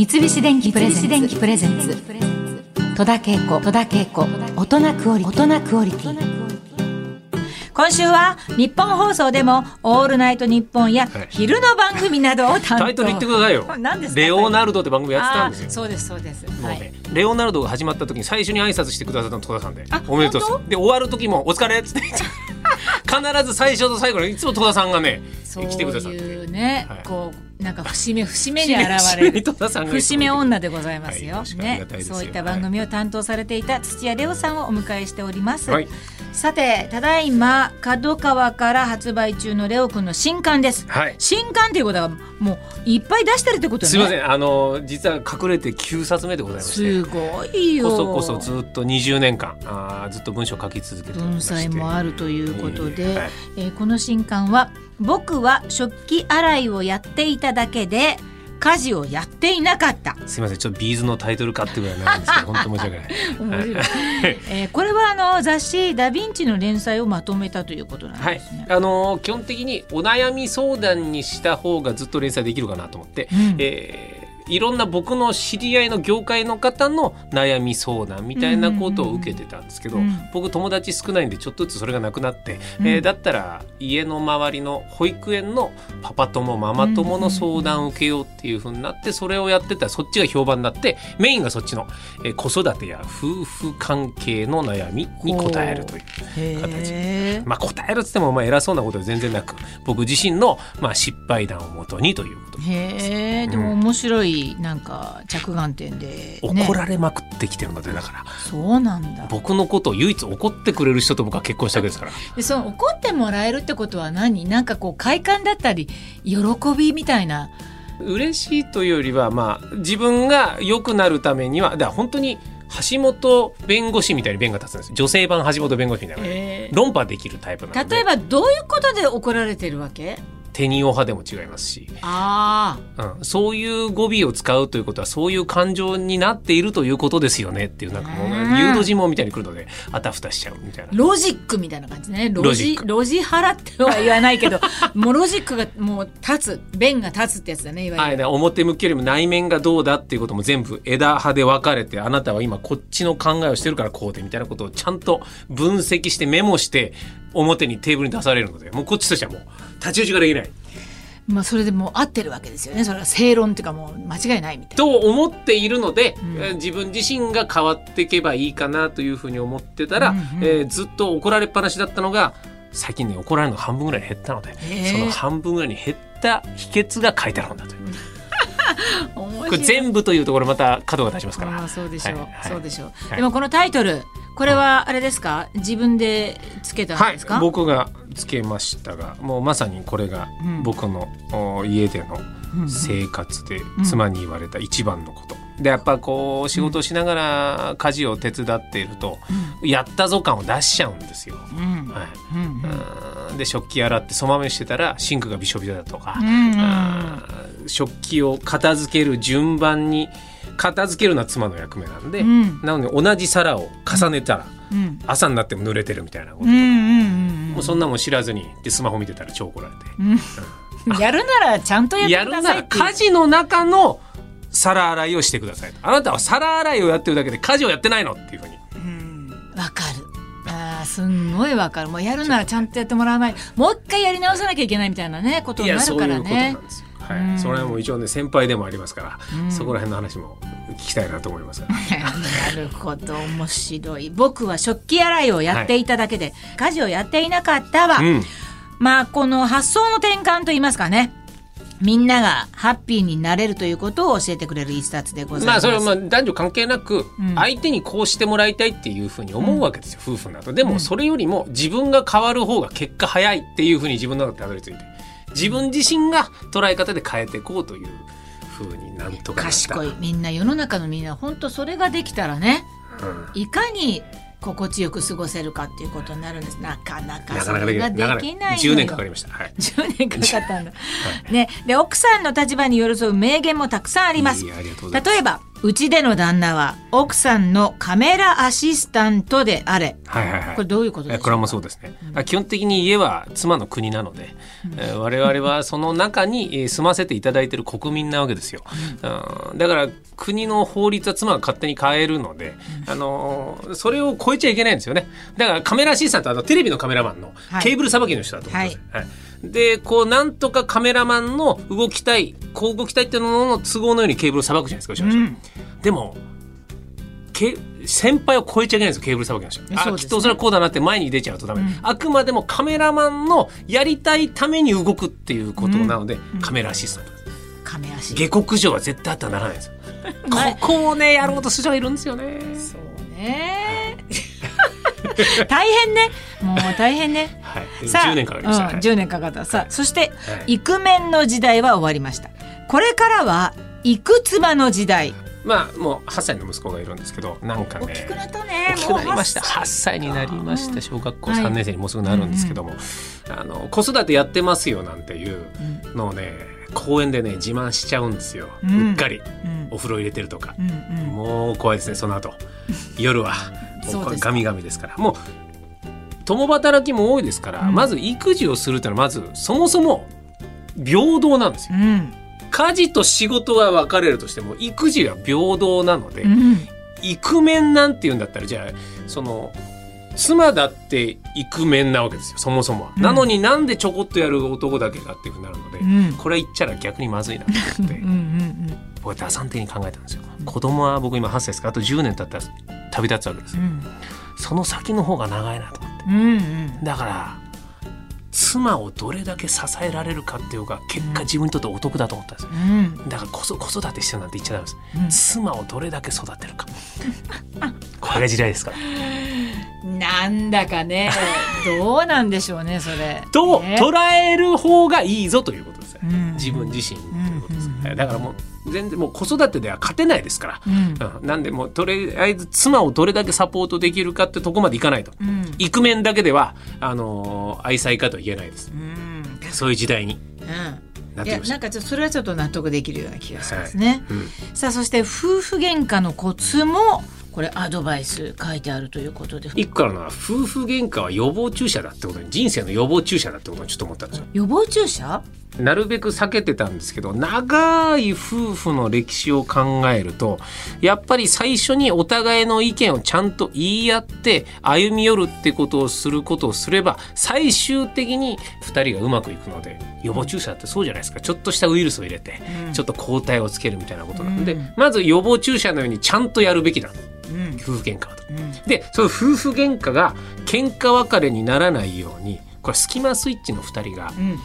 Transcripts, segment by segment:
三菱電機プレゼンツ戸田恵子。戸田恵子。大人クオリティ今週は日本放送でも「オールナイトニッポン」や昼の番組などを担当、タイトル言ってくださいよ。何ですか？レオナルドって番組やってたんですよ。そうですそうです、もうねはい、レオナルドが始まった時に最初に挨拶してくださったの戸田さんであおめでとうで終わる時も「お疲れ」っつって。必ず最初と最後にいつも戸田さんがねそう来てくださって。いうね、はい。こうなんか節目節目に現れる。節目女でございますよ、はいね。そういった番組を担当されていた土屋レオさんをお迎えしております、はい。さてただいま角川から発売中のレオくんの新刊です。はい。新刊っていうことはもういっぱい出してるってことね。すいません。あの実は隠れて9冊目でございまして。すごいよ。こそこそずっと20年間あーずっと文章を書き続けて文才もあるということで、えーこの新刊は「僕は食器洗いをやっていただけで家事をやっていなかった」すいませんちょっとビーズのタイトルかってぐらいなんですけど 本当申し訳ない。えーこれはあの雑誌「ダ・ヴィンチ」の連載をまとめたということなんはいですね。、あのー基本的にお悩み相談にした方がずっと連載できるかなと思って、うん。えーいろんな僕の知り合いの業界の方の悩み相談みたいなことを受けてたんですけど、うん。僕友達少ないんでちょっとずつそれがなくなって、うん。えーだったら家の周りの保育園のパパ友ママ友の相談を受けようっていう風になってそれをやってたらそっちが評判になってメインがそっちの、えー子育てや夫婦関係の悩みに答えるという。へー。まあ、答えるっつってもまあ偉そうなことは全然なく僕自身のまあ失敗談をもとにということ。で、へえでも面白いなんか着眼点で、ね、怒られまくってきてるのでだから。そうなんだ。僕のことを唯一怒ってくれる人と僕は結婚したわけですから。でその怒ってもらえるってことは何？なんかこう快感だったり喜びみたいな。嬉しいというよりはまあ自分が良くなるためにはだから本当に橋本弁護士みたいに弁が立つんです女性版橋本弁護士みたいな、え。論破できるタイプなので。例えばどういうことで怒られてるわけ？テニオ派でも違いますし、あうん、そういう語尾を使うということはそういう感情になっているということですよねっていうなんかもう誘導尋問みたいに来るのであたふたしちゃうみたいな。ロジックみたいな感じねロジロジハラっては言わないけどもうロジックがもう立つ弁が立つってやつだね、いわゆる、で表向きよりも内面がどうだっていうことも全部枝葉で分かれてあなたは今こっちの考えをしてるからこうでみたいなことをちゃんと分析してメモして表にテーブルに出されるのでもうこっちとしてはもう太刀打ちができない。まあ、それでもう合ってるわけですよね。それは正論っていうかもう間違いないみたいと思っているので、うん。えー自分自身が変わっていけばいいかなというふうに思ってたら、うんうん。えーずっと怒られっぱなしだったのが最近ね怒られるのが半分ぐらいに減ったのでその半分ぐらいに減った秘訣が書いてあるんだという。これ全部というところまた角が立ちますから。そうでしょう、はいはい。そうでしょう、はい。でもこのタイトルこれはあれですか？自分でつけたんはいですか、僕がつけましたがもうまさにこれがうん。僕の、お家でのうんうん。生活でん。妻に言われた一番のこと、でやっぱこう仕事をしながら家事を手伝っていると、やったぞ感を出しちゃうんですよ。うん。うんはい。うんうん。で食器洗ってそまめしてたらシンクがびしょびしょだとか、うんうん食器を片付ける順番に片付けるのは妻の役目なんで、うん。なので同じ皿を重ねたら、うん。朝になっても濡れてるみたいなこと。もうそんなもん知らずにでスマホ見てたら超怒られて、うん。やるならちゃんとやってくやるならださいっていう。家事の中の皿洗いをしてくださいと。あなたは皿洗いをやってるだけで家事をやってないのっていうふうに。うん。わかる。あーすんごいわかる。もうやるならちゃんとやってもらわない。もう一回やり直さなきゃいけないみたいなねこといになるからやそういうことねなんですよ、はうん。い、それはもう一応ね先輩でもありますから、うん。そこら辺の話も聞きたいなと思います。が なるほど。面白い。僕は食器洗いをやっていただけで、家事をやっていなかったわ、うん。まあこの発想の転換といいますかね。みんながハッピーになれるということを教えてくれる一冊でございます。まあそれはまあ男女関係なくうん。相手にこうしてもらいたいっていうふうに思うわけですよ、夫婦など。でもそれよりも自分が変わる方が結果早いっていうふうに自分の中でたどり着いて自分自身が捉え方で変えていこうというふうになんとか賢いみんな世の中のみんな本当それができたらねうん。いかに心地よく過ごせるかっていうことになるんです。なかなかなかなかできそれができないのよ。10年かかりました。はい。10年かかったんだ。ね、で奥さんの立場に寄り添う名言もたくさんあります。い。います。例えばうちでの旦那は奥さんのカメラアシスタントであれ。はいはいはい。これどういうことでしょうかこれもそうですね、基本的に家は妻の国なので、えー我々はその中にえー住ませていただいている国民なわけですよ、うん。だから国の法律は妻が勝手に変えるので、あのーそれを超えちゃいけないんですよね。だからカメラアシスタントはあのテレビのカメラマンのはい。ケーブルさばきの人だと思うんですよ、はいでこうなんとかカメラマンの動きたいこう動きたいっていうのの都合のようにケーブルをさばくじゃないですか後ろでもけ先輩を超えちゃいけないんですよケーブルさばきの人、あそうですね。きっとおそらくこうだなって前に出ちゃうとダメ、あくまでもカメラマンのやりたいために動くっていうことなので、カメラアシスタント。カメアシ下克上は絶対あってはならないんですよ。はいここをねやろうとする人がいるんですよね。そうね。大変ね。もう大変ね。はいさあ10年かかりました、うんはい10年かかった。さあ、そして、はい。イクメンの時代は終わりました。これからは、イク妻の時代。まあもう8歳の息子がいるんですけどなんかね大きくなったね。大。きくなりました。もう8歳。になりましうん。た小学校はい3年生にもうすぐなるんですけども、あの子育てやってますよなんていうのをね公園でね自慢しちゃうんですよ、ううんっかり。うん。お風呂入れてるとか、うんうん。もう怖いですねその後。夜は もうガミガミですから。もう共働きも多いですから、うん。まず育児をするっていうのはまずそもそも平等なんですよ。うん。家事と仕事は分かれるとしても育児は平等なので、うん。イクメンなんて言うんだったらじゃあその妻だってイクメンなわけですよそもそもは、うん。なのになんでちょこっとやる男だけがっていうふうになるので、うん。これ言っちゃら逆にまずいなと思ってうんうん僕は打算的に考えたんですよ。子供は僕今8歳ですからあと10年経ったら旅立つわけですよ。うん。その先の方が長いなと思ってうんうん。だから妻をどれだけ支えられるかっていうか結果自分にとってお得だと思ったんですよ。うん。だからこそ子育てしてるなんて言っちゃダメです、うん。妻をどれだけ育てるか。これが時代ですから。なんだかねどうなんでしょうねそれ。とね。捉える方がいいぞということうん。自分自身にということです、うん。だからもう全然もう子育てでは勝てないですから、うん。うん。なんでもうとりあえず妻をどれだけサポートできるかってとこまでいかないと、うん。イクメンだけではあのー愛妻家とは言えないです。うん。そういう時代に。いやなんかちょっとそれはちょっと納得できるような気がしますね。うん。さあそして夫婦喧嘩のコツもこれアドバイス書いてあるということで。一個からのは夫婦喧嘩は予防注射だってことに人生の予防注射だってことにちょっと思ったんですよ。予防注射？なるべく避けてたんですけど長い夫婦の歴史を考えるとやっぱり最初にお互いの意見をちゃんと言い合って歩み寄るってことをすることをすれば最終的に2人がうまくいくので予防注射ってそうじゃないですか。ちょっとしたウイルスを入れてうん。ちょっと抗体をつけるみたいなことなんで、うん。まず予防注射のようにちゃんとやるべきだうん。夫婦喧嘩はと。うん。でその夫婦喧嘩が喧嘩別れにならないようにこれスキマスイッチの2人がうん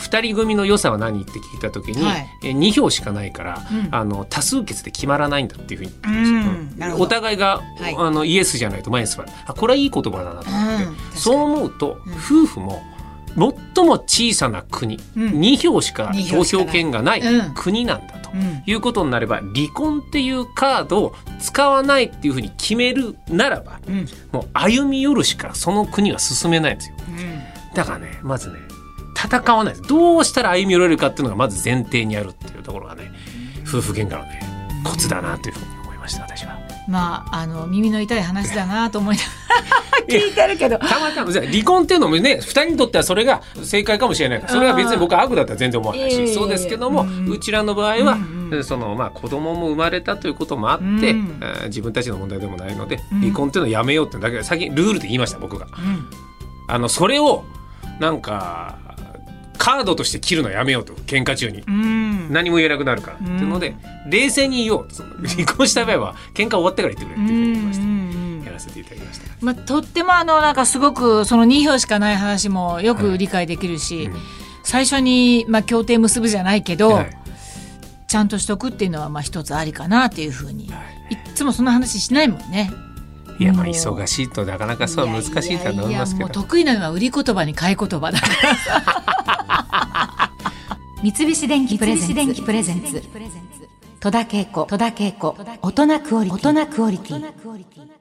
2人組の良さは何って聞いた時に、はい。え2票しかないから、うん。あの多数決で決まらないんだっていうふうにう言お互いが、はい。あのイエスじゃないと前に座るあこれはいい言葉だなと思って、そう思うと、うん。夫婦も最も小さな国、うん。2票しか二投票権がないうん。国なんだと。うん。いうことになれば離婚っていうカードを使わないっていうふうに決めるならばうん。もう歩み寄るしかその国は進めないんですよ。うん。だからねまずね戦わないです。どうしたら歩み寄れるかっていうのがまず前提にあるっていうところがね夫婦喧嘩のねコツだなというふうに思いました私は。まああの耳の痛い話だなと思いながら 聞いてるけど。たまたま離婚っていうのもね2人にとってはそれが正解かもしれないそれは別に僕は悪だったら全然思わないしそうですけどもうんうちらの場合はうんうんそのまあ子供も生まれたということもあってうん。えー自分たちの問題でもないのでうん。離婚っていうのをやめようってだけ先にルールで言いました僕が。うん。あのそれをなんかカードとして切るのやめようと喧嘩中に。うん。何も言えなくなるから、うん。っていうので冷静に言おうとその。離婚した場合は喧嘩終わってから言ってくれっていうふうに言いました、うんうんうん。やらせていただきました、まあ、とってもあのなんかすごくその2票しかない話もよく理解できるし、うん。最初にまあ協定結ぶじゃないけど、はい。ちゃんとしとくっていうのはまあ一つありかなっていうふうに、はい。いっつもその話しないもんね。いやまあ忙しいとなかなかそうは難しいとは思いますけど。得意なのは売り言葉に買い言葉だから 三菱電機プレゼンツ。戸田恵子。戸田恵子。大人クオリティ